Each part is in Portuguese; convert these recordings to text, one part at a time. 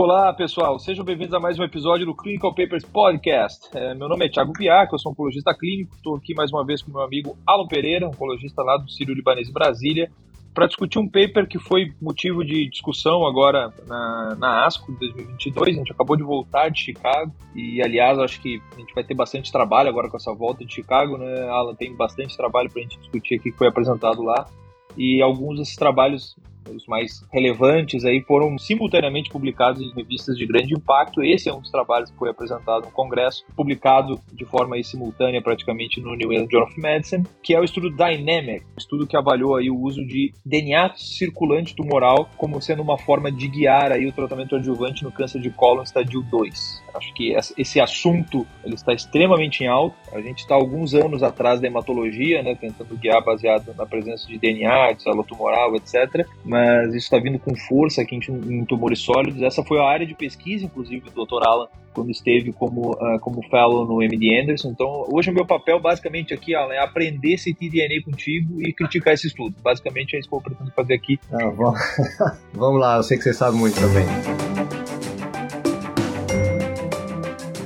Olá, pessoal. Sejam bem-vindos a mais um episódio do Clinical Papers Podcast. É, meu nome é Thiago Biac, eu sou oncologista clínico. Estou aqui mais uma vez com meu amigo Alan Pereira, oncologista lá do Sírio Libanês Brasília, para discutir um paper que foi motivo de discussão agora na, na ASCO 2022. A gente acabou de voltar de Chicago e, aliás, acho que a gente vai ter bastante trabalho agora com essa volta de Chicago, né, Alan? Tem bastante trabalho para a gente discutir aqui que foi apresentado lá. E alguns desses trabalhos os mais relevantes aí foram simultaneamente publicados em revistas de grande impacto. Esse é um dos trabalhos que foi apresentado no Congresso, publicado de forma aí, simultânea praticamente no New England Journal of Medicine, que é o estudo Dynamic, estudo que avaliou aí o uso de DNA circulante tumoral como sendo uma forma de guiar aí o tratamento adjuvante no câncer de cólon estadio 2. Acho que esse assunto ele está extremamente em alta. A gente está alguns anos atrás da hematologia, né, tentando guiar baseado na presença de DNA, de célula tumoral, etc. Mas isso está vindo com força aqui em, tumores sólidos. Essa foi a área de pesquisa, inclusive, do Dr. Alan quando esteve como, uh, como fellow no MD Anderson. Então, hoje o meu papel basicamente aqui Alan, é aprender ctDNA contigo e criticar esse estudo. Basicamente é isso que eu pretendo fazer aqui. Ah, vamos... vamos lá, eu sei que você sabe muito também.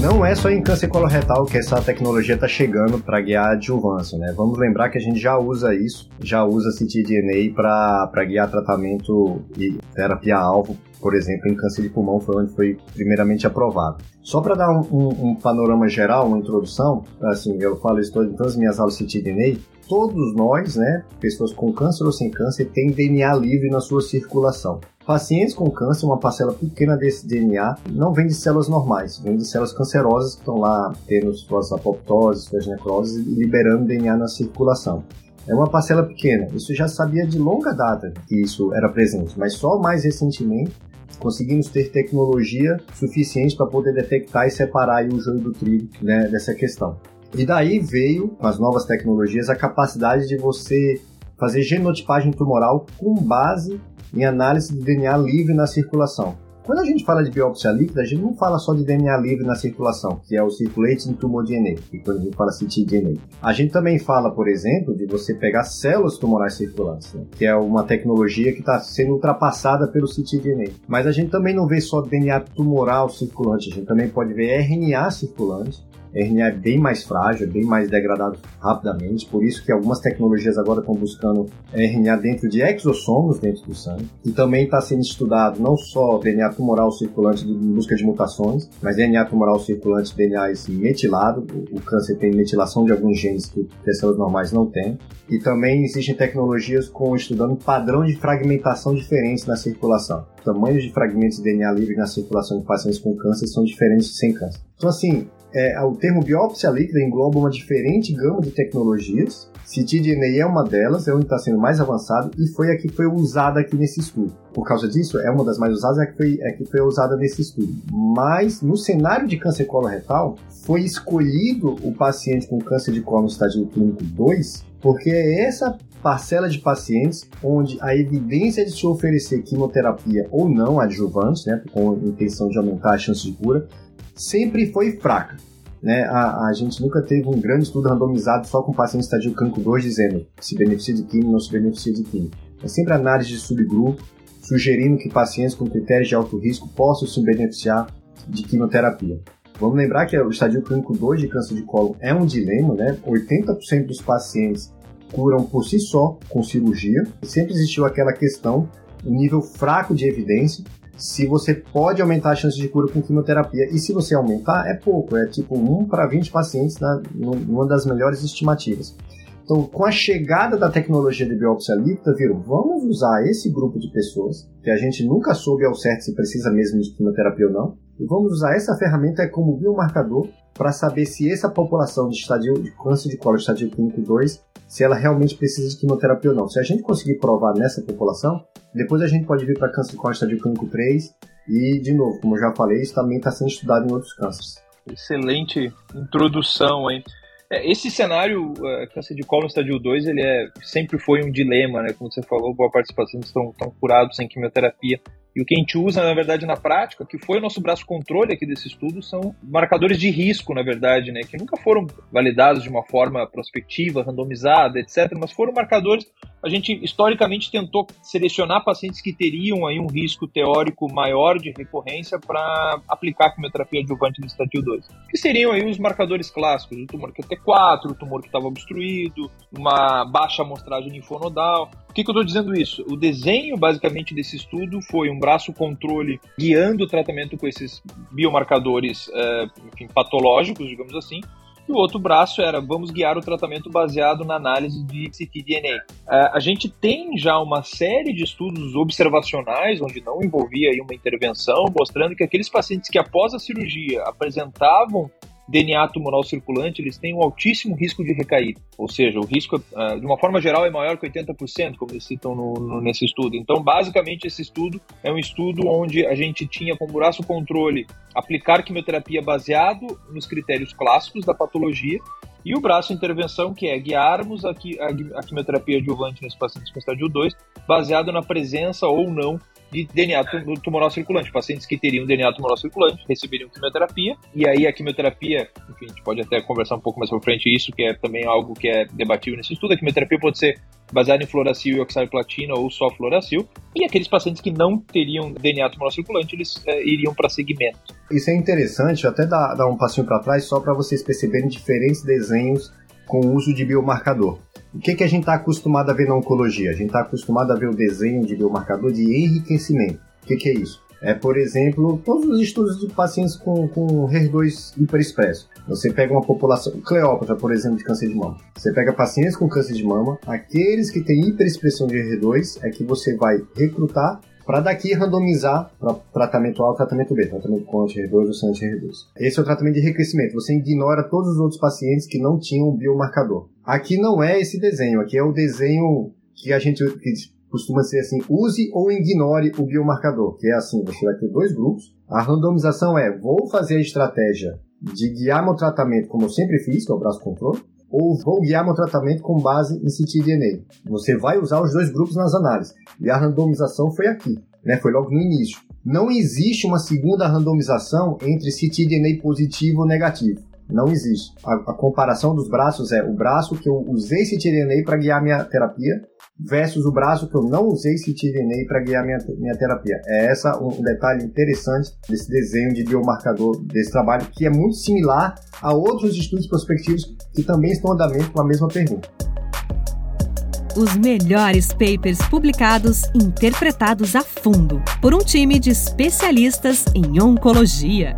não é só em câncer coloretal que essa tecnologia está chegando para guiar adjuvância, né? Vamos lembrar que a gente já usa isso, já usa ctDNA para guiar tratamento e terapia-alvo, por exemplo, em câncer de pulmão, foi onde foi primeiramente aprovado. Só para dar um, um, um, panorama geral, uma introdução, assim, eu falo isso em todas as minhas aulas de todos nós, né, pessoas com câncer ou sem câncer, têm DNA livre na sua circulação. Pacientes com câncer, uma parcela pequena desse DNA não vem de células normais, vem de células cancerosas que estão lá tendo suas apoptoses, suas necroses e liberando DNA na circulação. É uma parcela pequena, isso já sabia de longa data que isso era presente, mas só mais recentemente conseguimos ter tecnologia suficiente para poder detectar e separar o joio do trigo né, dessa questão. E daí veio, com as novas tecnologias, a capacidade de você fazer genotipagem tumoral com base em análise de DNA livre na circulação. Quando a gente fala de biópsia líquida, a gente não fala só de DNA livre na circulação, que é o circulating tumor DNA, que quando a gente fala ctDNA. A gente também fala, por exemplo, de você pegar células tumorais circulantes, né? que é uma tecnologia que está sendo ultrapassada pelo ctDNA. Mas a gente também não vê só DNA tumoral circulante, a gente também pode ver RNA circulante, RNA é bem mais frágil, é bem mais degradado rapidamente, por isso que algumas tecnologias agora estão buscando RNA dentro de exossomos dentro do sangue. E também está sendo estudado não só DNA tumoral circulante em busca de mutações, mas DNA tumoral circulante, DNA metilado. O câncer tem metilação de alguns genes que as células normais não têm. E também existem tecnologias com estudando padrão de fragmentação diferentes na circulação. Tamanhos de fragmentos de DNA livre na circulação de pacientes com câncer são diferentes sem câncer. Então, assim, é, o termo biópsia líquida engloba uma diferente gama de tecnologias. ctDNA é uma delas, é onde está sendo mais avançado e foi a que foi usada aqui nesse estudo. Por causa disso, é uma das mais usadas, é que foi, é que foi usada nesse estudo. Mas no cenário de câncer coloretal, foi escolhido o paciente com câncer de colo no estágio clínico 2, porque é essa parcela de pacientes onde a evidência de se oferecer quimioterapia ou não adjuvante, né, com a intenção de aumentar a chance de cura, sempre foi fraca. Né? A, a, gente nunca teve um grande estudo randomizado só com pacientes estadio cancro 2 dizendo se beneficia de quimio ou não se beneficia de quimio. É sempre análise de subgrupo, sugerindo que pacientes com critérios de alto risco possam se beneficiar de quimioterapia. Vamos lembrar que o estadio clínico 2 de câncer de colo é um dilema, né? 80% dos pacientes curam por si só com cirurgia. Sempre existiu aquela questão, um nível fraco de evidência, se você pode aumentar a chance de cura com quimioterapia. E se você aumentar, é pouco, é tipo 1 para 20 pacientes na, numa das melhores estimativas. Então, com a chegada da tecnologia de biópsia líquida, viram, vamos usar esse grupo de pessoas, que a gente nunca soube ao certo se precisa mesmo de quimioterapia ou não, e vamos usar essa ferramenta como biomarcador para saber se essa população de, estadio, de câncer de colo estadio clínico 2, se ela realmente precisa de quimioterapia ou não. Se a gente conseguir provar nessa população, depois a gente pode vir para câncer de colo estadio clínico 3 e, de novo, como eu já falei, isso também está sendo estudado em outros cânceres. Excelente introdução, hein? É, esse cenário, uh, câncer de colo no estádio 2, ele é, sempre foi um dilema, né? Como você falou, boa parte dos pacientes estão curados sem quimioterapia. E o que a gente usa, na verdade, na prática, que foi o nosso braço controle aqui desse estudo, são marcadores de risco, na verdade, né? Que nunca foram validados de uma forma prospectiva, randomizada, etc. Mas foram marcadores. A gente historicamente tentou selecionar pacientes que teriam aí um risco teórico maior de recorrência para aplicar quimioterapia adjuvante no estadio 2. Que seriam aí os marcadores clássicos, o tumor QT4, o tumor que estava obstruído, uma baixa amostragem linfonodal. Que, que eu estou dizendo isso? O desenho, basicamente, desse estudo foi um braço controle guiando o tratamento com esses biomarcadores é, enfim, patológicos, digamos assim, e o outro braço era vamos guiar o tratamento baseado na análise de ctDNA. É, a gente tem já uma série de estudos observacionais, onde não envolvia uma intervenção, mostrando que aqueles pacientes que após a cirurgia apresentavam DNA tumoral circulante, eles têm um altíssimo risco de recair. Ou seja, o risco, uh, de uma forma geral, é maior que 80%, como eles citam no, no, nesse estudo. Então, basicamente, esse estudo é um estudo onde a gente tinha como braço controle aplicar quimioterapia baseado nos critérios clássicos da patologia e o braço intervenção, que é guiarmos a, a, a quimioterapia adjuvante nesses pacientes com estádio 2, baseado na presença ou não de DNA tumoral circulante. Pacientes que teriam DNA tumoral circulante receberiam quimioterapia, e aí a quimioterapia, enfim, a gente pode até conversar um pouco mais pra frente isso, que é também algo que é debatível nesse estudo. A quimioterapia pode ser baseada em fluoracil e oxaliplatina ou só fluoracil, e aqueles pacientes que não teriam DNA tumoral circulante, eles é, iriam para segmento. Isso é interessante, até dar, dar um passinho para trás, só para vocês perceberem diferentes desenhos com o uso de biomarcador. O que, que a gente está acostumado a ver na oncologia? A gente está acostumado a ver o desenho de biomarcador de enriquecimento. O que, que é isso? É, por exemplo, todos os estudos de pacientes com, com HER2 hiperexpresso. Você pega uma população, Cleópatra, por exemplo, de câncer de mama. Você pega pacientes com câncer de mama, aqueles que têm hiperexpressão de HER2 é que você vai recrutar para daqui randomizar para tratamento A ou tratamento B, tratamento com anti-HER2 ou sem anti-HER2. Esse é o tratamento de recrescimento. Você ignora todos os outros pacientes que não tinham o biomarcador. Aqui não é esse desenho, aqui é o desenho que a gente que costuma ser assim, use ou ignore o biomarcador, que é assim, você vai ter dois grupos. A randomização é, vou fazer a estratégia de guiar meu tratamento como eu sempre fiz, que é o braço controle, ou vou guiar meu tratamento com base em ctDNA. Você vai usar os dois grupos nas análises. E a randomização foi aqui, né? Foi logo no início. Não existe uma segunda randomização entre ctDNA positivo ou negativo. Não existe. A, a comparação dos braços é o braço que eu usei ctDNA para guiar minha terapia versus o braço que eu não usei ctDNA para guiar minha, minha terapia. É essa um, um detalhe interessante desse desenho de biomarcador desse trabalho, que é muito similar a outros estudos prospectivos que também estão andamento com a mesma pergunta. Os melhores papers publicados interpretados a fundo por um time de especialistas em oncologia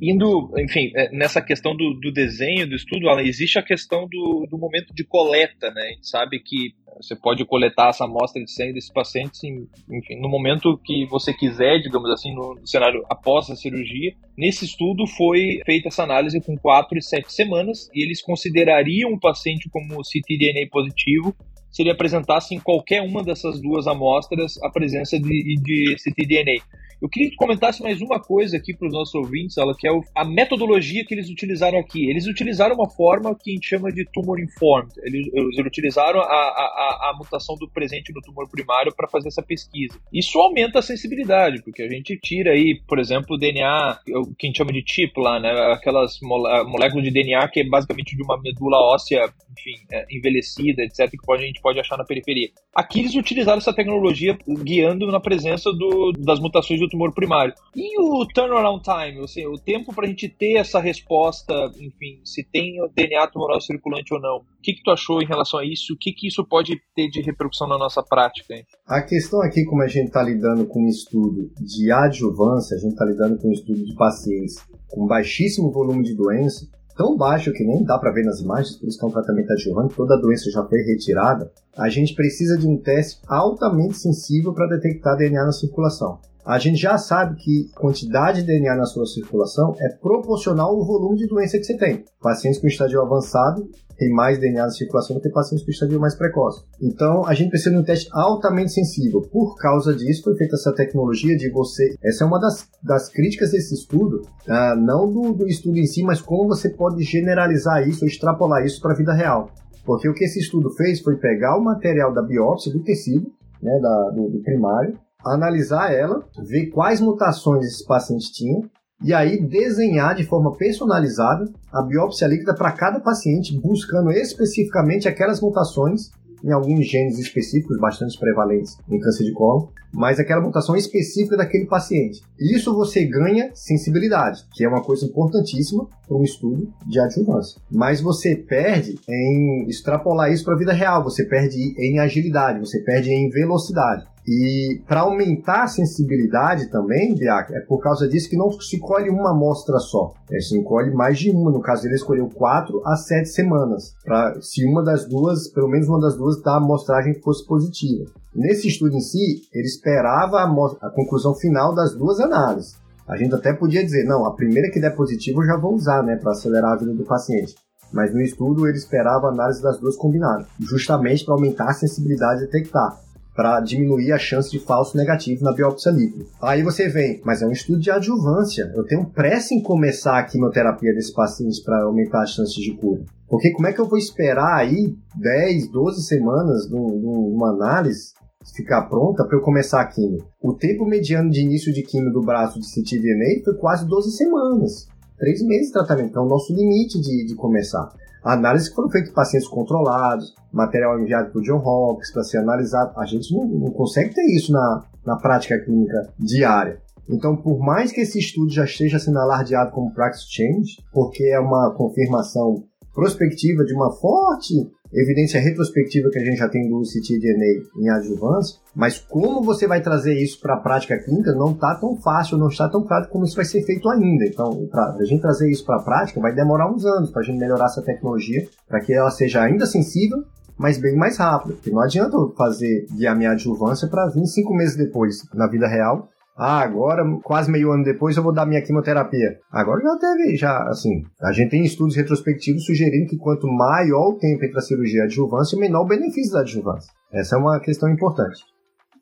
indo, enfim, é, nessa questão do, do desenho, do estudo, existe a questão do, do momento de coleta, né? A gente sabe que você pode coletar essa amostra de sangue desses pacientes, em, enfim, no momento que você quiser, digamos assim, no cenário após a cirurgia. Nesse estudo foi feita essa análise com 4 e 7 semanas e eles considerariam o paciente como ctDNA positivo se ele apresentasse em qualquer uma dessas duas amostras a presença de, de ctDNA. Eu queria que comentasse mais uma coisa aqui para os nossos ouvintes, ela que é a metodologia que eles utilizaram aqui. Eles utilizaram uma forma que a gente chama de tumor informed. Eles, eles utilizaram a, a, a, mutação do presente no tumor primário para fazer essa pesquisa. Isso aumenta a sensibilidade, porque a gente tira aí, por exemplo, o DNA, o que a gente chama de chip lá, né? Aquelas moléculas de DNA que é basicamente de uma medula óssea, enfim, é, envelhecida, etc., que pode, a gente pode achar na periferia. Aqui eles utilizaram essa tecnologia guiando na presença do, das mutações do tumor primário. E o turnaround time, assim, o tempo para a gente ter essa resposta, enfim, se tem o DNA tumoral circulante ou não. O que, que tu achou em relação a isso? O que, que isso pode ter de repercussão na nossa prática? Hein? A questão aqui, como a gente está lidando com um estudo de adjuvância, a gente está lidando com um estudo de pacientes com baixíssimo volume de doença, tão baixo que nem dá para ver nas imagens, por isso que é um tratamento adjuvante, toda a doença já foi retirada, a gente precisa de um teste altamente sensível para detectar DNA na circulação. A gente já sabe que a quantidade de DNA na sua circulação é proporcional ao volume de doença que você tem. Pacientes com estágio avançado têm mais DNA na circulação do que pacientes com estágio mais precoce. Então, a gente precisa de um teste altamente sensível. Por causa disso, foi feita essa tecnologia de você. Essa é uma das, das críticas desse estudo, uh, não do, do estudo em si, mas como você pode generalizar isso, extrapolar isso para a vida real. Porque o que esse estudo fez foi pegar o material da biópsia do tecido, né, da, do, do primário, analisar ela, ver quais mutações esse paciente tinha e aí desenhar de forma personalizada a biópsia líquida para cada paciente, buscando especificamente aquelas mutações em alguns genes específicos bastante prevalentes em câncer de colo, mas aquela mutação específica daquele paciente. Isso você ganha sensibilidade, que é uma coisa importantíssima para um estudo de adjuvância. Mas você perde em extrapolar isso para a vida real, você perde em agilidade, você perde em velocidade. E para aumentar a sensibilidade também, Biac, é por causa disso que não se colhe uma amostra só. É, se colhe mais de uma. No caso, ele escolheu quatro a sete semanas. Para se uma das duas, pelo menos uma das duas, da amostragem fosse positiva. Nesse estudo em si, ele esperava a, a conclusão final das duas análises. A gente até podia dizer, não, a primeira que der positivo eu já vou usar, né, para acelerar a vida do paciente. Mas no estudo ele esperava a análise das duas combinadas, justamente para aumentar a sensibilidade de detectar para diminuir a chance de falso negativo na biópsia líquida. Aí você vem, mas é um estudo de adjuvância. Eu tenho pressa em começar a quimioterapia desse paciente para aumentar as chances de cura. Porque como é que eu vou esperar aí 10, 12 semanas numa análise ficar pronta para eu começar a quimio? O tempo mediano de início de quimio do braço de ctDNA foi quase 12 semanas. Três meses de tratamento, então é o nosso limite de, de começar. Análises que foram feitas em pacientes controlados, material enviado o John Hopkins para ser analisado. A gente não, não consegue ter isso na, na prática clínica diária. Então, por mais que esse estudo já esteja sendo alardeado como practice change, porque é uma confirmação prospectiva de uma forte evidência retrospectiva que a gente já tem do ctDNA em adjuvância, mas como você vai trazer isso para a prática clínica não está tão fácil, não está tão claro como isso vai ser feito ainda. Então, para a gente trazer isso para a prática, vai demorar uns anos para a gente melhorar essa tecnologia para que ela seja ainda sensível mas bem mais rápido. Porque não adianta eu fazer guiar minha adjuvância para vir cinco meses depois na vida real ah, agora, quase meio ano depois, eu vou dar minha quimioterapia. Agora já teve, já, assim, a gente tem estudos retrospectivos sugerindo que quanto maior o tempo entre a cirurgia e a adjuvância, menor o benefício da adjuvância. Essa é uma questão importante.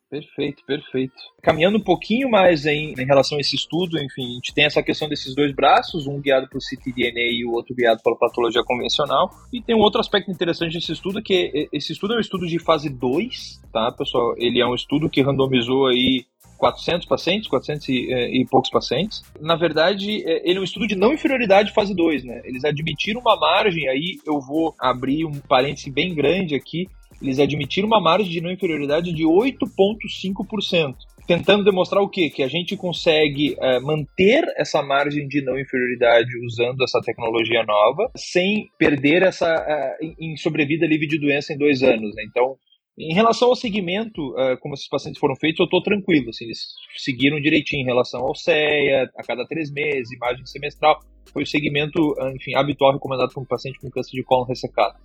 Perfeito, perfeito. Caminhando um pouquinho mais em, em, relação a esse estudo, enfim, a gente tem essa questão desses dois braços, um guiado por ctDNA e o outro guiado pela patologia convencional. E tem um outro aspecto interessante desse estudo, que esse estudo é um estudo de fase 2, tá, pessoal? Ele é um estudo que randomizou aí 400 pacientes, 400 e, eh, e, poucos pacientes. Na verdade, eh, ele é um estudo de não inferioridade fase 2, né? Eles admitiram uma margem, aí eu vou abrir um parêntese bem grande aqui, eles admitiram uma margem de não inferioridade de 8,5%. Tentando demonstrar o quê? Que a gente consegue é, manter essa margem de não inferioridade usando essa tecnologia nova, sem perder essa uh, em sobrevida livre de doença em dois anos. Né? Então, em relação ao segmento, uh, como esses pacientes foram feitos, eu estou tranquilo. Assim, eles seguiram direitinho em relação ao CEA, a cada três meses, imagem semestral. Foi o segmento, ah, enfim, habitual recomendado para um paciente com câncer de cólon ressecado.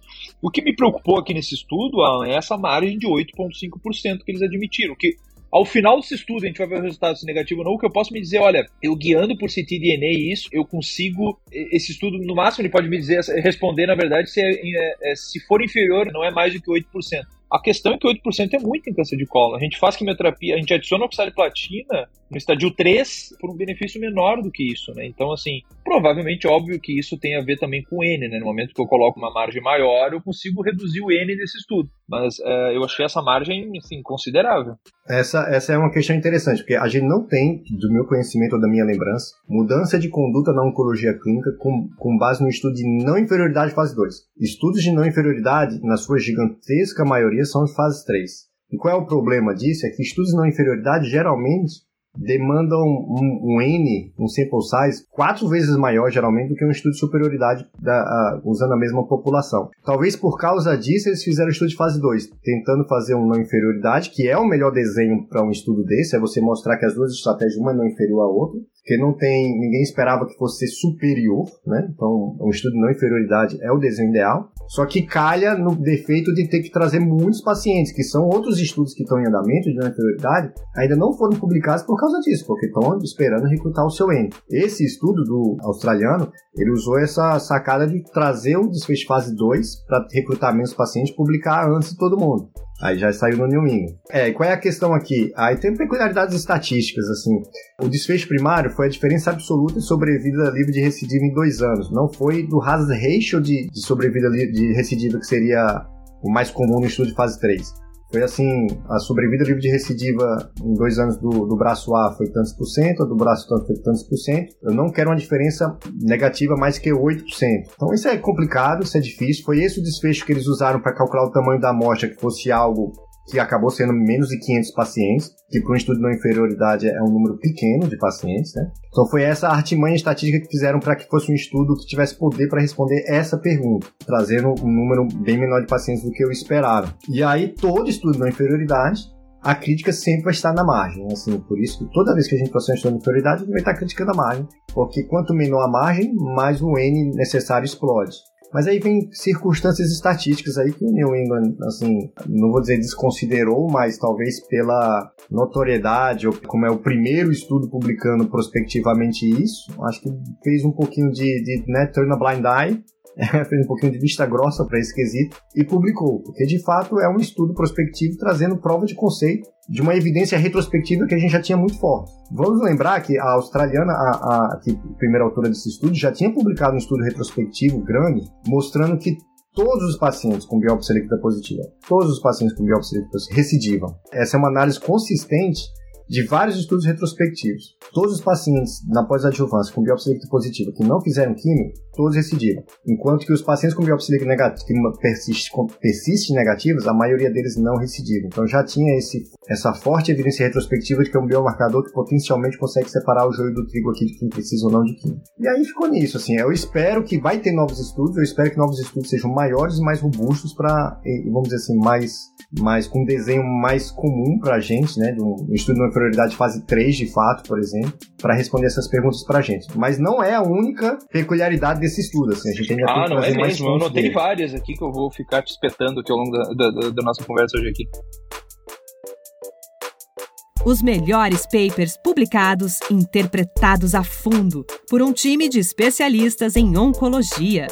O que me preocupou aqui nesse estudo Alan, é essa margem de 8,5% que eles admitiram, que ao final desse estudo, a gente vai ver o resultado se negativo ou não, o que eu posso me dizer, olha, eu guiando por ctDNA isso, eu consigo, esse estudo, no máximo, ele pode me dizer, responder, na verdade, se, é, é, se for inferior, não é mais do que 8%. A questão é que 8% é muito em câncer de colo. A gente faz quimioterapia, a gente adiciona oxaliplatina no estadio 3 por um benefício menor do que isso, né? Então, assim, provavelmente, óbvio que isso tem a ver também com N, né? No momento que eu coloco uma margem maior, eu consigo reduzir o N desse estudo. Mas é, eu achei essa margem, assim, considerável. Essa, essa é uma questão interessante, porque a gente não tem, do meu conhecimento ou da minha lembrança, mudança de conduta na oncologia clínica com, com base no estudo de não inferioridade fase 2. Estudos de não inferioridade, na sua gigantesca maioria, são em fase 3. E qual é o problema disso? É que estudos de não inferioridade geralmente demandam um, um, N, um sample size, quatro vezes maior geralmente do que um estudo de superioridade da, uh, usando a mesma população. Talvez por causa disso eles fizeram o estudo de fase 2, tentando fazer um não inferioridade, que é o melhor desenho para um estudo desse, é você mostrar que as duas estratégias, uma é não inferior à outra, porque não tem, ninguém esperava que fosse superior, né? Então, um estudo de não inferioridade é o desenho ideal. Só que calha no defeito de ter que trazer muitos pacientes, que são outros estudos que estão em andamento de inferioridade, ainda não foram publicados por causa disso, porque estão esperando recrutar o seu N. Esse estudo do australiano, ele usou essa sacada de trazer o desfecho fase 2 para recrutar menos pacientes, publicar antes de todo mundo. Aí já saiu no New England. É, qual é a questão aqui? Aí tem peculiaridades estatísticas, assim. O desfecho primário foi a diferença absoluta de sobrevida livre de recidiva em dois anos. Não foi do hazard ratio de, de sobrevida de recidiva, que seria o mais comum no estudo de fase 3. Foi assim, a sobrevida livre de recidiva em dois anos do, do braço A foi tantos por cento, do braço tanto foi tantos por cento. Eu não quero uma diferença negativa mais que 8%. Então isso é complicado, isso é difícil. Foi esse o desfecho que eles usaram para calcular o tamanho da amostra, que fosse algo que acabou sendo menos de 500 pacientes, que para um estudo de não inferioridade é um número pequeno de pacientes, né? Então foi essa artimanha estatística que fizeram para que fosse um estudo que tivesse poder para responder essa pergunta, trazendo um número bem menor de pacientes do que eu esperava. E aí todo estudo de não inferioridade a crítica sempre vai estar na margem. Assim, por isso que toda vez que a gente passar um estudo de inferioridade, vai estar criticando a margem. Porque quanto menor a margem, mais o N necessário explode. Mas aí vem circunstâncias estatísticas aí que o New England, assim, não vou dizer desconsiderou, mas talvez pela notoriedade, ou como é o primeiro estudo publicando prospectivamente isso, acho que fez um pouquinho de, de né, turn a blind eye fez um pouquinho de vista grossa para esse quesito e publicou, porque de fato é um estudo prospectivo trazendo prova de conceito de uma evidência retrospectiva que a gente já tinha muito forte. Vamos lembrar que a australiana, a, a, a primeira autora desse estudo, já tinha publicado um estudo retrospectivo grande mostrando que todos os pacientes com biópsia líquida positiva, todos os pacientes com biópsia líquida recidivam. Essa é uma análise consistente de vários estudos retrospectivos. Todos os pacientes na pós-adjuvância com biópsia líquida positiva que não fizeram químio, todos recidiram. Enquanto que os pacientes com biópsia líquida negativa, que persiste, persiste negativas, a maioria deles não recidivam. Então já tinha esse, essa forte evidência retrospectiva de que é um biomarcador que potencialmente consegue separar o joio do trigo aqui de quem precisa ou não de químio. E aí ficou nisso, assim, eu espero que vai ter novos estudos, eu espero que novos estudos sejam maiores e mais robustos para, vamos dizer assim, mais, mais com um desenho mais comum para a gente, né, um estudo de prioridade fase 3, de fato, por exemplo, para responder essas perguntas para a gente. Mas não é a única peculiaridade desse estudo. Assim, a gente ainda ah, tem que não é mais mesmo. Eu notei dele. várias aqui que eu vou ficar te espetando aqui ao longo da, da, da nossa conversa hoje aqui. Os melhores papers publicados, interpretados a fundo por um time de especialistas em oncologia.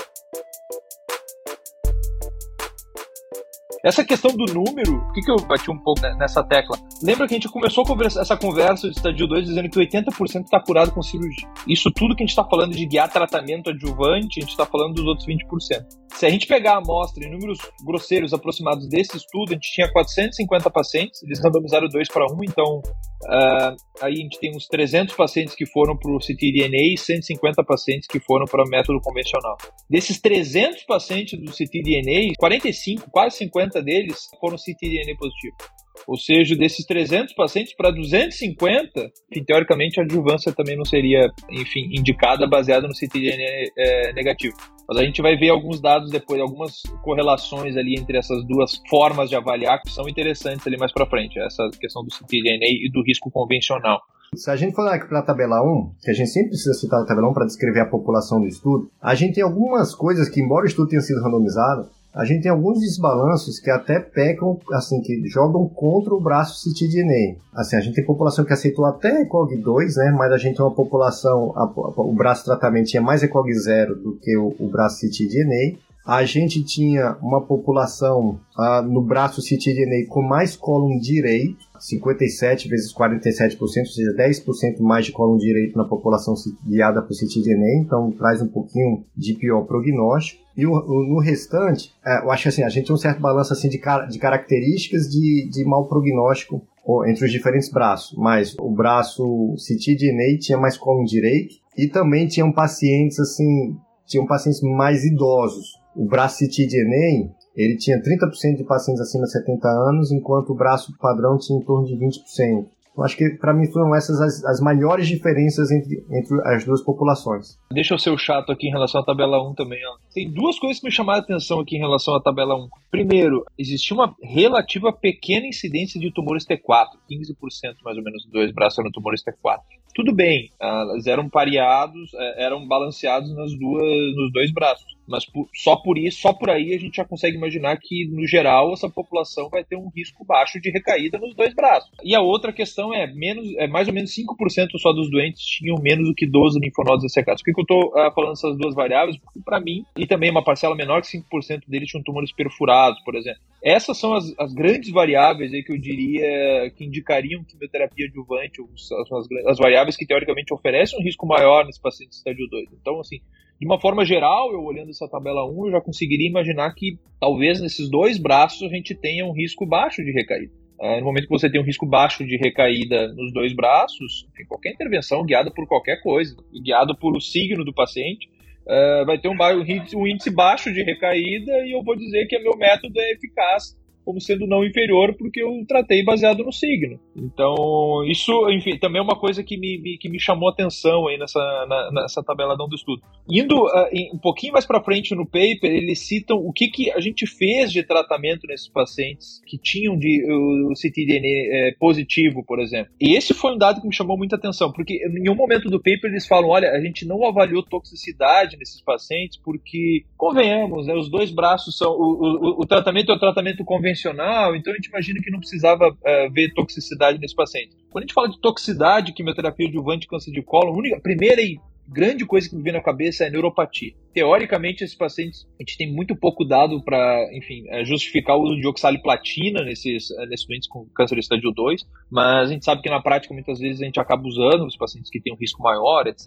Essa questão do número, por que, que eu bati um pouco nessa tecla? Lembra que a gente começou essa conversa de estadio 2 dizendo que 80% está curado com cirurgia. Isso tudo que a gente está falando de guiar tratamento adjuvante, a gente está falando dos outros 20%. Se a gente pegar a amostra em números grosseiros aproximados desse estudo, a gente tinha 450 pacientes, eles randomizaram 2 para 1, então uh, aí a gente tem uns 300 pacientes que foram para o ctDNA e 150 pacientes que foram para o método convencional. Desses 300 pacientes do ctDNA, 45, quase 50 deles foram ctDNA positivo. Ou seja, desses 300 pacientes para 250, enfim, teoricamente a adjuvância também não seria, enfim, indicada baseada no ctDNA é, negativo. Mas a gente vai ver alguns dados depois, algumas correlações ali entre essas duas formas de avaliar que são interessantes ali mais para frente, essa questão do ctDNA e do risco convencional. Se a gente for aqui para a tabela 1, que a gente sempre precisa citar a tabela 1 para descrever a população do estudo, a gente tem algumas coisas que, embora o estudo tenha sido randomizado, a gente tem alguns desbalanços que até pecam, assim, que jogam contra o braço citidinei. Assim, a gente tem população que aceitou até ECOG 2, né? Mas a gente tem uma população, a, a, o braço tratamento tinha mais ECOG 0 do que o, o braço citidinei. A gente tinha uma população ah, no braço citidinei com mais cólon direito, 57 vezes 47%, ou seja, 10% mais de colo direito na população guiada por citidinei, então traz um pouquinho de pior prognóstico. E o, o, no restante, é, eu acho que assim, a gente tem um certo balanço assim, de, car de características de, de mau prognóstico entre os diferentes braços, mas o braço citidinei tinha mais colo direito e também tinham pacientes assim, tinham pacientes mais idosos. O braço citidinei ele tinha 30% de pacientes acima de 70 anos, enquanto o braço padrão tinha em torno de 20%. Eu acho que para mim foram essas as, as maiores diferenças entre, entre as duas populações. Deixa eu ser o chato aqui em relação à tabela 1 também. Ó. Tem duas coisas que me chamaram a atenção aqui em relação à tabela 1. Primeiro, existia uma relativa pequena incidência de tumores T4, 15% mais ou menos dois braços eram tumores T4. tudo bem, elas eram pareados, é, eram balanceados nas duas, nos dois braços. Mas por, só por isso, só por aí a gente já consegue imaginar que, no geral, essa população vai ter um risco baixo de recaída nos dois braços. E a outra questão é, menos, é mais ou menos 5% só dos doentes tinham menos do que 12 linfonodos ressecados. Por que, que eu estou uh, ah, falando essas duas variáveis? Porque, para mim, e também uma parcela menor que 5% deles tinham tumores perfurados, por exemplo. Essas são as, as grandes variáveis aí que eu diria que indicariam quimioterapia adjuvante, as, as, as variáveis que teoricamente oferecem um risco maior nesse paciente de estádio 2. Então, assim, de uma forma geral, eu olhando essa tabela 1, eu já conseguiria imaginar que talvez nesses dois braços a gente tenha um risco baixo de recaída. Uh, no momento que você tem um risco baixo de recaída nos dois braços, enfim, qualquer intervenção guiada por qualquer coisa, guiada por o signo do paciente, uh, vai ter um, um, índice baixo de recaída e eu vou dizer que meu método é eficaz como sendo não inferior porque eu tratei baseado no signo. Então, isso, enfim, também é uma coisa que me, me que me chamou atenção aí nessa, na, nessa tabeladão do estudo. Indo uh, em, um pouquinho mais para frente no paper, eles citam o que, que a gente fez de tratamento nesses pacientes que tinham de, o, o ctDNA é, positivo, por exemplo. E esse foi um dado que me chamou muita atenção, porque em um momento do paper eles falam, olha, a gente não avaliou toxicidade nesses pacientes porque, convenhamos, né, os dois braços são, o, o, o tratamento é o tratamento convencional então a gente imagina que não precisava é, ver toxicidade nesse paciente. Quando a gente fala de toxicidade, quimioterapia adjuvante, câncer de colo, a, única, a primeira e grande coisa que me vem na cabeça é neuropatia. Teoricamente, esses pacientes, a gente tem muito pouco dado para, enfim, é, justificar o uso de oxaliplatina nesses, é, nesses doentes com câncer de estádio 2, mas a gente sabe que na prática, muitas vezes, a gente acaba usando os pacientes que têm um risco maior, etc.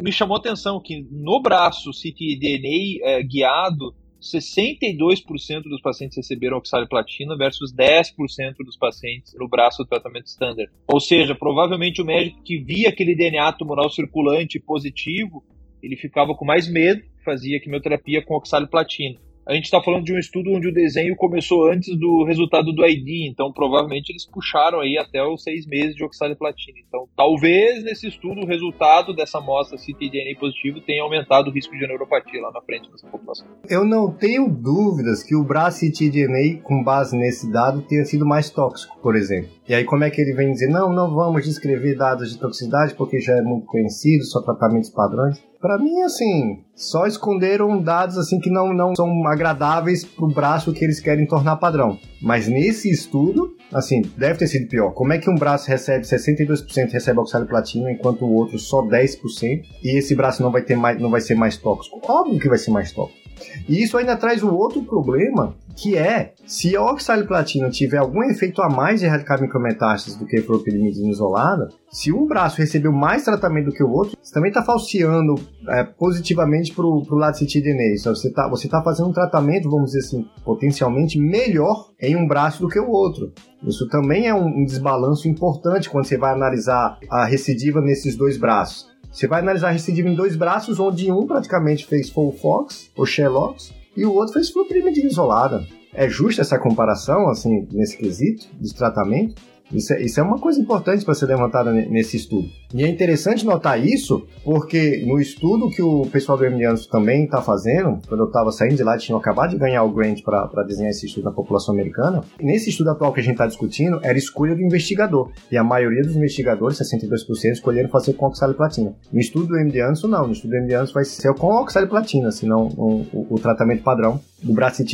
Me chamou a atenção que no braço ctDNA é, guiado 62% dos pacientes receberam oxaliplatina versus 10% dos pacientes no braço do tratamento standard. Ou seja, provavelmente o médico que via aquele DNA tumoral circulante positivo, ele ficava com mais medo, fazia quimioterapia com oxaliplatina a gente está falando de um estudo onde o desenho começou antes do resultado do ID, então provavelmente eles puxaram aí até os seis meses de oxaliplatina. Então, talvez nesse estudo o resultado dessa amostra ctDNA positivo tenha aumentado o risco de neuropatia lá na frente dessa população. Eu não tenho dúvidas que o braço ctDNA, com base nesse dado, tenha sido mais tóxico, por exemplo. E aí como é que ele vem dizer, não, não vamos descrever dados de toxicidade porque já é muito conhecido, só tratamentos padrões? Para mim, assim, só esconderam dados assim que não, não são agradáveis pro braço que eles querem tornar padrão. Mas nesse estudo, assim, deve ter sido pior. Como é que um braço recebe 62% recebe oxaliplatina enquanto o outro só 10% e esse braço não vai ter mais não vai ser mais tóxico? Óbvio que vai ser mais tóxico. E isso ainda traz um outro problema, que é, se a oxaliplatina tiver algum efeito a mais de erradicar micrometástases do que a fluoropyrimidina isolada, se um braço recebeu mais tratamento do que o outro, você também está falseando é, positivamente para o lado citidinase. Então, você está você tá fazendo um tratamento, vamos dizer assim, potencialmente melhor em um braço do que o outro. Isso também é um, um desbalanço importante quando você vai analisar a recidiva nesses dois braços. Você vai analisar a recidiva em dois braços, onde um praticamente fez full fox, ou Sherlock, e o outro fez fluorimidina isolada. É justa essa comparação, assim, nesse quesito de tratamento? Isso é, isso é uma coisa importante para ser levantada nesse estudo. E é interessante notar isso, porque no estudo que o pessoal do Emiliano também está fazendo, quando eu estava saindo de lá, tinham acabado de ganhar o grant para desenhar esse estudo na população americana. Nesse estudo atual que a gente está discutindo, era escolha do investigador. E a maioria dos investigadores, 62%, escolheram fazer com oxaliplatina. No estudo do MD Anderson, não. No estudo do MD Anderson vai ser com oxaliplatina, senão o, o, o tratamento padrão do braço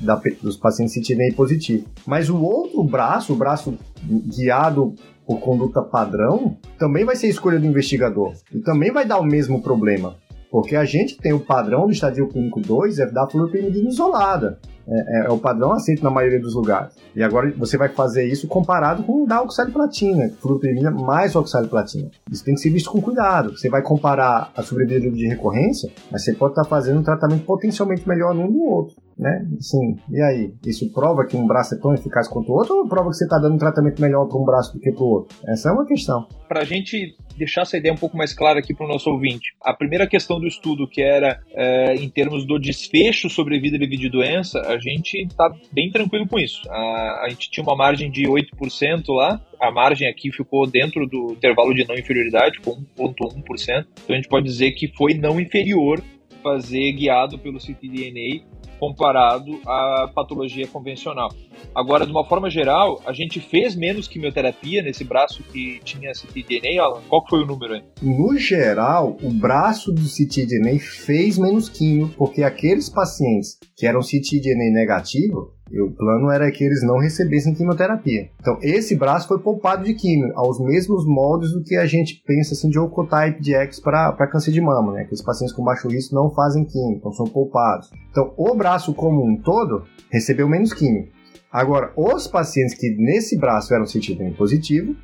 da, dos pacientes citidinei positivo. Mas o outro braço, o braço guiado por conduta padrão, também vai ser escolha do investigador. E também vai dar o mesmo problema. Porque a gente tem o padrão do estadio clínico 2 é da fluoropyrimidina isolada. É, é, é, o padrão aceito na maioria dos lugares. E agora você vai fazer isso comparado com da oxaliplatina, fluoropyrimidina mais oxaliplatina. Isso tem que ser visto com cuidado. Você vai comparar a sobrevida de recorrência, mas você pode estar fazendo um tratamento potencialmente melhor num do outro né? Sim, e aí? Isso prova que um braço é tão eficaz quanto o outro ou prova que você está dando um tratamento melhor para um braço do que para o outro? Essa é uma questão. Para a gente deixar essa ideia um pouco mais clara aqui para o nosso ouvinte, a primeira questão do estudo, que era é, em termos do desfecho sobre vida, livre de doença, a gente está bem tranquilo com isso. A, a gente tinha uma margem de 8% lá, a margem aqui ficou dentro do intervalo de não inferioridade, com 1,1%. Então a gente pode dizer que foi não inferior fazer guiado pelo ctDNA comparado à patologia convencional. Agora, de uma forma geral, a gente fez menos quimioterapia nesse braço que tinha ctDNA, Alan? Qual foi o número aí? No geral, o braço do ctDNA fez menos quimio, porque aqueles pacientes que eram ctDNA negativo, o plano era que eles não recebessem quimioterapia. Então, esse braço foi poupado de quimio, aos mesmos moldes do que a gente pensa assim, de Oncotype de X para câncer de mama, né? Que os pacientes com baixo risco não fazem quimio, então são poupados. Então, o braço como um todo recebeu menos quimio. Agora, os pacientes que nesse braço eram sentidos positivo,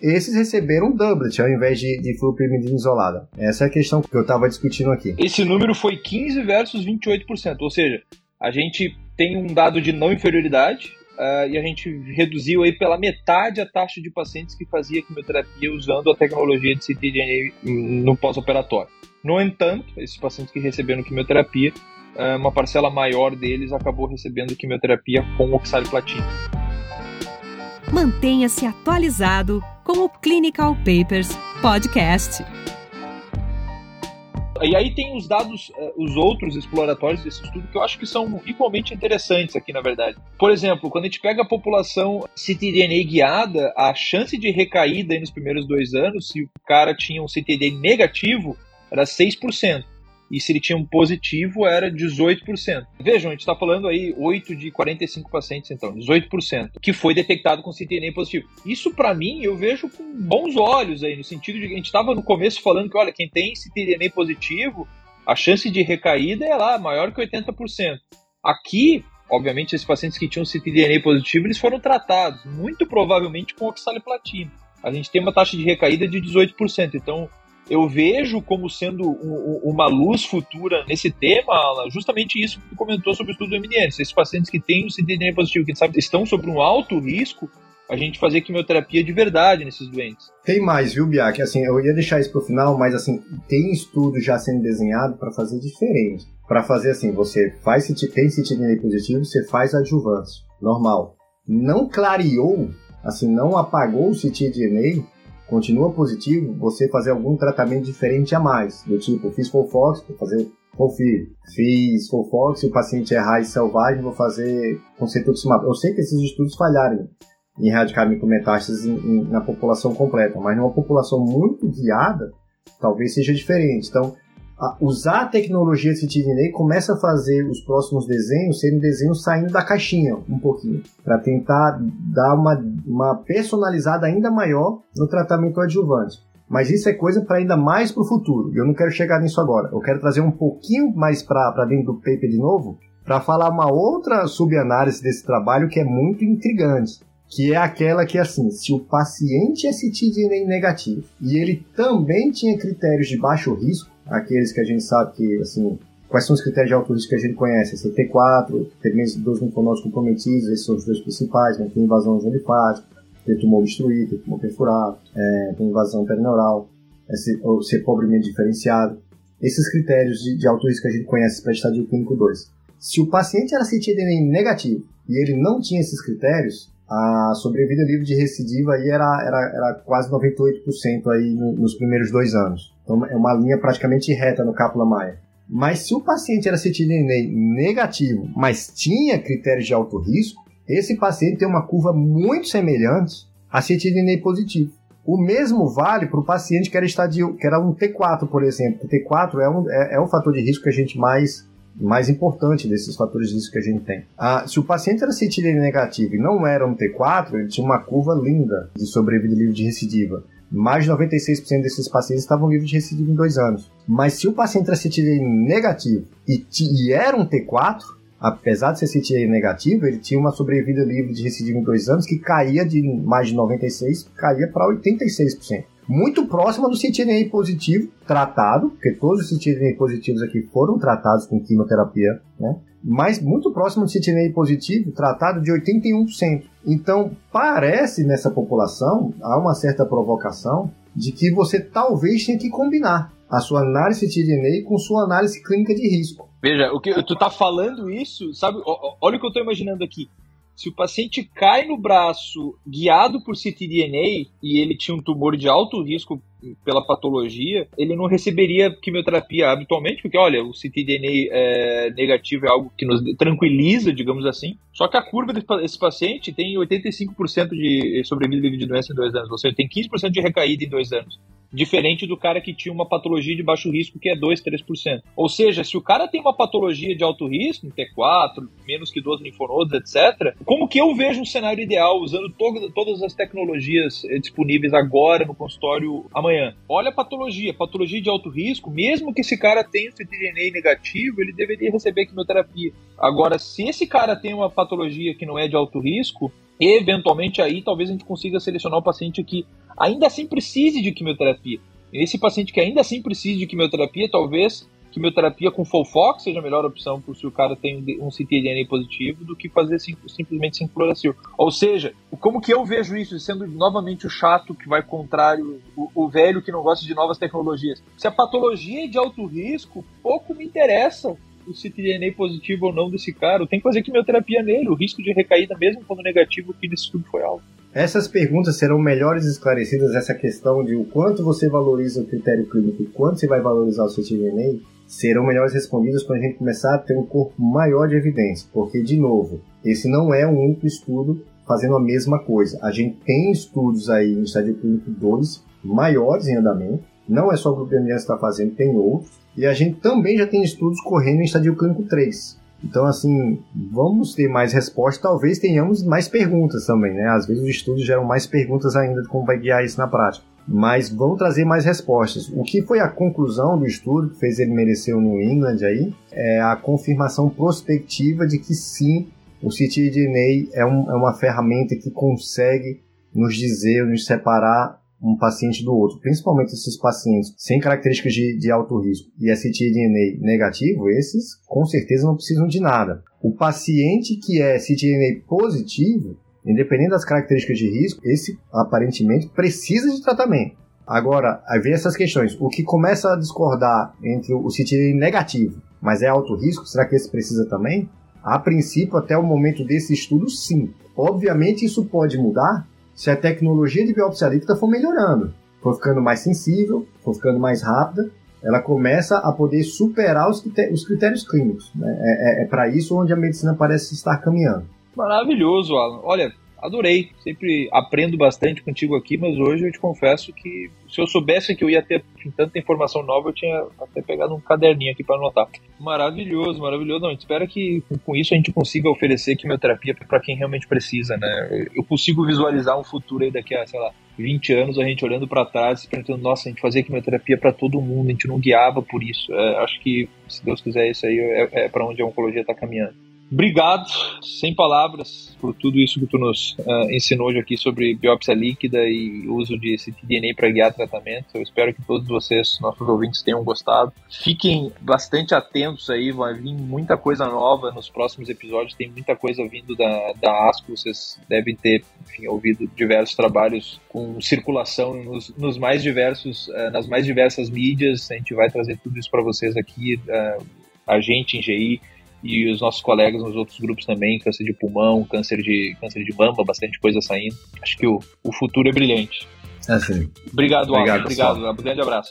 esses receberam doublet ao invés de, de fluoropyrimidina isolada. Essa é a questão que eu estava discutindo aqui. Esse número foi 15 versus 28%, ou seja, a gente tem um dado de não inferioridade uh, e a gente reduziu aí pela metade a taxa de pacientes que fazia quimioterapia usando a tecnologia de ctDNA no pós-operatório. No entanto, esses pacientes que receberam quimioterapia, uh, uma parcela maior deles acabou recebendo quimioterapia com oxaliplatina. Mantenha-se atualizado com o Clinical Papers Podcast. E aí tem os dados, eh, os outros exploratórios desse estudo que eu acho que são igualmente interessantes aqui, na verdade. Por exemplo, quando a gente pega a população ctDNA guiada, a chance de recaída nos primeiros dois anos, se o cara tinha um ctDNA negativo, era 6% e se ele tinha um positivo era 18%. Vejam, a gente está falando aí 8 de 45 pacientes, então, 18%, que foi detectado com ctDNA positivo. Isso, para mim, eu vejo com bons olhos aí, no sentido de que a gente estava no começo falando que, olha, quem tem ctDNA positivo, a chance de recaída é lá, maior que 80%. Aqui, obviamente, esses pacientes que tinham ctDNA positivo, eles foram tratados, muito provavelmente com oxaliplatina. A gente tem uma taxa de recaída de 18%, então eu vejo como sendo um, uma luz futura nesse tema, justamente isso que tu comentou sobre o estudo do MDN. Esses pacientes que têm o ctDNA positivo, que sabe, estão sob um alto risco, a gente fazer quimioterapia de verdade nesses doentes. Tem mais, viu, Biak? Assim, eu ia deixar isso para o final, mas assim, tem estudo já sendo desenhado para fazer diferente. Para fazer assim, você faz tem ctDNA positivo, você faz adjuvância, normal. Não clareou, assim, não apagou o ctDNA, continua positivo, você fazer algum tratamento diferente a mais, do tipo, fiz Folfox, vou fazer Folfir, fiz Folfox, se o paciente é raiz selvagem, vou fazer conceituximab. Eu sei que esses estudos falharam em erradicar micrometástases na população completa, mas numa população muito guiada, talvez seja diferente. Então, usar a tecnologia citidinei começa a fazer os próximos desenhos serem desenhos saindo da caixinha um pouquinho, para tentar dar uma, uma personalizada ainda maior no tratamento adjuvante. Mas isso é coisa para ainda mais para o futuro. Eu não quero chegar nisso agora. Eu quero trazer um pouquinho mais para dentro do paper de novo, para falar uma outra subanálise desse trabalho que é muito intrigante, que é aquela que assim, se o paciente é citidinei negativo e ele também tinha critérios de baixo risco, aqueles que a gente sabe que, assim, quais são os critérios de alto risco que a gente conhece? CT4, ter menos de dois linfonodos comprometidos, esses são os dois principais, né? tem invasão linfática, ter tumor obstruído, ter tumor perfurado, é, tem invasão perineural, é, ou ser pobremente diferenciado. Esses critérios de, de alto risco que a gente conhece para estadio clínico 2. Se o paciente era CTDNA negativo e ele não tinha esses critérios, a sobrevida livre de recidiva aí era, era, era quase 98% aí no, nos primeiros dois anos. Então é uma linha praticamente reta no Kaplan-Meier. Mas se o paciente era ctDNA negativo, mas tinha critérios de alto risco, esse paciente tem uma curva muito semelhante a ctDNA positivo. O mesmo vale para o paciente que era estadio, que era um T4, por exemplo. O T4 é um, é, é um fator de risco que a gente mais mais importante desses fatores de risco que a gente tem. Ah, se o paciente era CTLA negativo e não era um T4, ele tinha uma curva linda de sobrevida livre de recidiva. Mais de 96% desses pacientes estavam livres de recidiva em dois anos. Mas se o paciente era CTLA negativo e, e era um T4, apesar de ser CTA negativo, ele tinha uma sobrevida livre de recidiva em dois anos que caía de mais de 96%, caía para 86% muito próxima do CTNA positivo tratado, porque todos os CTNA positivos aqui foram tratados com quimioterapia, né? Mas muito próximo do CTNA positivo tratado de 81%. Então, parece nessa população, há uma certa provocação de que você talvez tenha que combinar a sua análise de DNA com sua análise clínica de risco. Veja, o que tu tá falando isso, sabe? Olha o que eu tô imaginando aqui se o paciente cai no braço guiado por ctDNA e ele tinha um tumor de alto risco pela patologia, ele não receberia quimioterapia habitualmente, porque olha, o ctDNA é, negativo é algo que nos tranquiliza, digamos assim. Só que a curva desse paciente tem 85% de sobrevida de doença em dois anos, ou seja, tem 15% de recaída em dois anos diferente do cara que tinha uma patologia de baixo risco, que é 2, 3%. Ou seja, se o cara tem uma patologia de alto risco, um T4, menos que 12 linfonodos, etc., como que eu vejo um cenário ideal usando to todas as tecnologias eh, disponíveis agora no consultório amanhã? Olha a patologia, patologia de alto risco, mesmo que esse cara tenha ctDNA negativo, ele deveria receber quimioterapia. Agora, se esse cara tem uma patologia que não é de alto risco, eventualmente aí talvez a gente consiga selecionar o paciente que ainda assim precise de quimioterapia. Esse paciente que ainda assim precise de quimioterapia, talvez quimioterapia com Folfox seja a melhor opção se o cara tem um ctDNA positivo do que fazer sim, simplesmente sem fluoracil. Ou seja, como que eu vejo isso sendo novamente o chato que vai contrário, o, o, velho que não gosta de novas tecnologias? Se a patologia é de alto risco, pouco me interessa o ctDNA positivo ou não desse cara, eu tenho que fazer quimioterapia nele, o risco de recaída mesmo quando negativo aqui nesse estudo foi alto. Essas perguntas serão melhores esclarecidas, essa questão de o quanto você valoriza o critério clínico e quanto você vai valorizar o ctDNA, serão melhores respondidas quando a gente começar a ter um corpo maior de evidência, porque, de novo, esse não é um único estudo fazendo a mesma coisa. A gente tem estudos aí no estádio clínico 2 maiores em andamento, não é só o grupo de que está fazendo, tem outros, e a gente também já tem estudos correndo em estádio clínico 3. Então, assim, vamos ter mais respostas, talvez tenhamos mais perguntas também, né? Às vezes os estudos geram mais perguntas ainda de como vai guiar isso na prática. Mas vamos trazer mais respostas. O que foi a conclusão do estudo que fez ele merecer o New England aí? É a confirmação prospectiva de que sim, o ctDNA é, um, é uma ferramenta que consegue nos dizer, nos separar um paciente do outro, principalmente esses pacientes sem características de, de alto risco e ctDNA negativo, esses com certeza não precisam de nada. O paciente que é ctDNA positivo, independente das características de risco, esse aparentemente precisa de tratamento. Agora, aí vem essas questões. O que começa a discordar entre o ctDNA negativo, mas é alto risco, será que esse precisa também? A princípio, até o momento desse estudo, sim. Obviamente, isso pode mudar se a tecnologia de biópsia líquida for melhorando, for ficando mais sensível, for ficando mais rápida, ela começa a poder superar os critérios, os critérios clínicos. Né? É, é, é para isso onde a medicina parece estar caminhando. Maravilhoso, Alan. Olha, adorei. Sempre aprendo bastante contigo aqui, mas hoje eu te confesso que se eu soubesse que eu ia ter tanta informação nova, eu tinha até pegado um caderninho aqui para anotar. Maravilhoso, maravilhoso. Não, espero que com isso a gente consiga oferecer quimioterapia para quem realmente precisa, né? Eu consigo visualizar um futuro aí daqui a, sei lá, 20 anos, a gente olhando para trás, pensando, nossa, a gente fazia quimioterapia para todo mundo, a gente não guiava por isso. É, acho que, se Deus quiser, isso aí é, é para onde a oncologia está caminhando. Obrigado, sem palavras, por tudo isso que tu nos uh, ensinou hoje aqui sobre biópsia líquida e uso de ctDNA para guiar tratamento. Eu espero que todos vocês, nossos ouvintes, tenham gostado. Fiquem bastante atentos aí, vai vir muita coisa nova nos próximos episódios. Tem muita coisa vindo da, da ASCO, vocês devem ter enfim, ouvido diversos trabalhos com circulação nos, nos mais diversos, uh, nas mais diversas mídias. A gente vai trazer tudo isso para vocês aqui, uh, a gente em GI e os nossos colegas nos outros grupos também, câncer de pulmão, câncer de, câncer de mama, bastante coisa saindo. Acho que o, o futuro é brilhante. É sim. Obrigado, Obrigado, Obrigado. Um grande abraço.